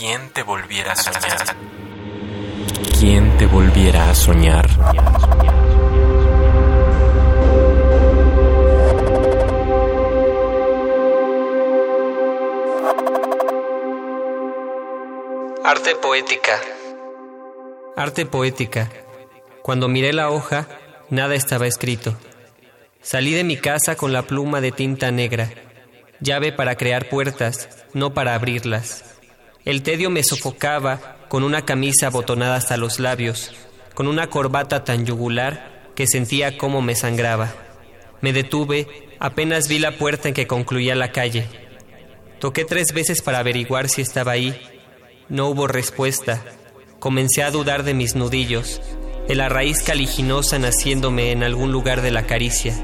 ¿Quién te volviera a soñar? ¿Quién te volviera a soñar? Arte poética. Arte poética. Cuando miré la hoja, nada estaba escrito. Salí de mi casa con la pluma de tinta negra, llave para crear puertas, no para abrirlas. El tedio me sofocaba con una camisa abotonada hasta los labios, con una corbata tan yugular que sentía cómo me sangraba. Me detuve, apenas vi la puerta en que concluía la calle. Toqué tres veces para averiguar si estaba ahí. No hubo respuesta. Comencé a dudar de mis nudillos, de la raíz caliginosa naciéndome en algún lugar de la caricia.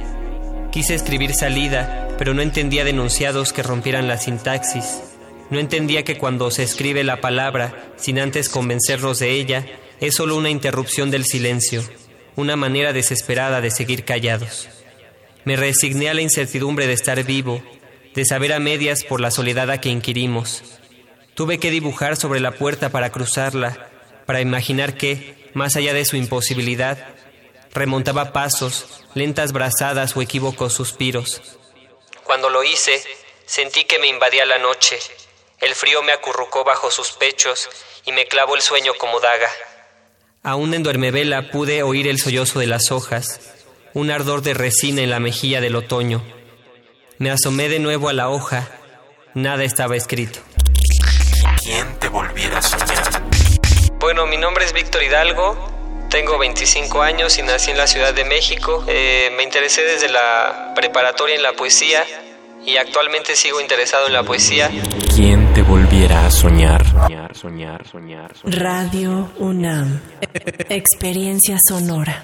Quise escribir salida, pero no entendía denunciados que rompieran la sintaxis. No entendía que cuando se escribe la palabra, sin antes convencernos de ella, es solo una interrupción del silencio, una manera desesperada de seguir callados. Me resigné a la incertidumbre de estar vivo, de saber a medias por la soledad a que inquirimos. Tuve que dibujar sobre la puerta para cruzarla, para imaginar que, más allá de su imposibilidad, remontaba pasos, lentas brazadas o equívocos suspiros. Cuando lo hice, sentí que me invadía la noche, el frío me acurrucó bajo sus pechos y me clavó el sueño como daga. Aún en duermevela pude oír el sollozo de las hojas, un ardor de resina en la mejilla del otoño. Me asomé de nuevo a la hoja, nada estaba escrito. ¿Quién te volviera a soñar? Bueno, mi nombre es Víctor Hidalgo, tengo 25 años y nací en la Ciudad de México. Eh, me interesé desde la preparatoria en la poesía y actualmente sigo interesado en la poesía. ¿Quién te volviera a soñar? Soñar, soñar, soñar. Radio UNAM. Experiencia sonora.